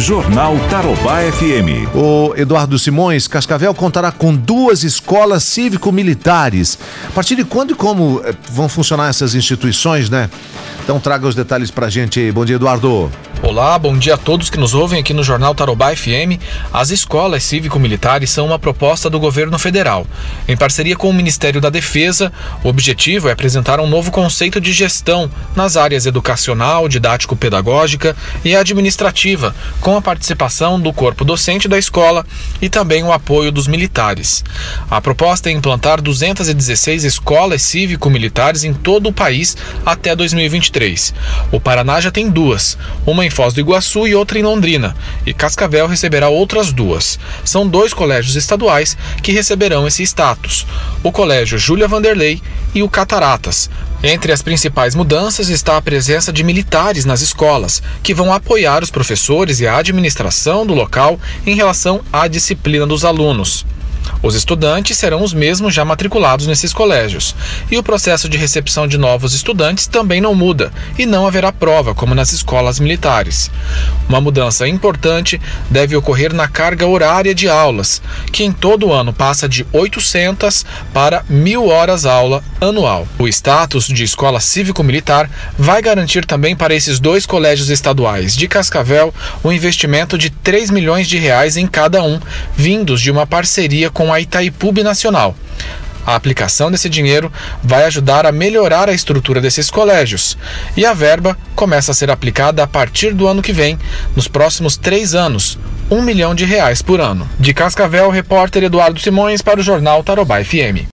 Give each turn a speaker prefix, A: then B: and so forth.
A: Jornal Tarobá FM.
B: O Eduardo Simões, Cascavel contará com duas escolas cívico-militares. A partir de quando e como eh, vão funcionar essas instituições, né? Então traga os detalhes pra gente. Bom dia, Eduardo.
C: Olá, bom dia a todos que nos ouvem aqui no Jornal Tarobá FM. As escolas cívico-militares são uma proposta do governo federal. Em parceria com o Ministério da Defesa, o objetivo é apresentar um novo conceito de gestão nas áreas educacional, didático-pedagógica e administrativa, com a participação do corpo docente da escola e também o apoio dos militares. A proposta é implantar 216 escolas cívico-militares em todo o país até 2023. O Paraná já tem duas, uma em Foz do Iguaçu e outra em Londrina, e Cascavel receberá outras duas. São dois colégios estaduais que receberão esse status: o Colégio Júlia Vanderlei e o Cataratas. Entre as principais mudanças está a presença de militares nas escolas, que vão apoiar os professores e a administração do local em relação à disciplina dos alunos. Os estudantes serão os mesmos já matriculados nesses colégios, e o processo de recepção de novos estudantes também não muda, e não haverá prova, como nas escolas militares. Uma mudança importante deve ocorrer na carga horária de aulas, que em todo ano passa de 800 para 1.000 horas aula anual. O status de escola cívico-militar vai garantir também para esses dois colégios estaduais de Cascavel um investimento de 3 milhões de reais em cada um, vindos de uma parceria com a Itaipu Nacional. A aplicação desse dinheiro vai ajudar a melhorar a estrutura desses colégios e a verba começa a ser aplicada a partir do ano que vem, nos próximos três anos, um milhão de reais por ano. De Cascavel, repórter Eduardo Simões para o Jornal Tarobá FM.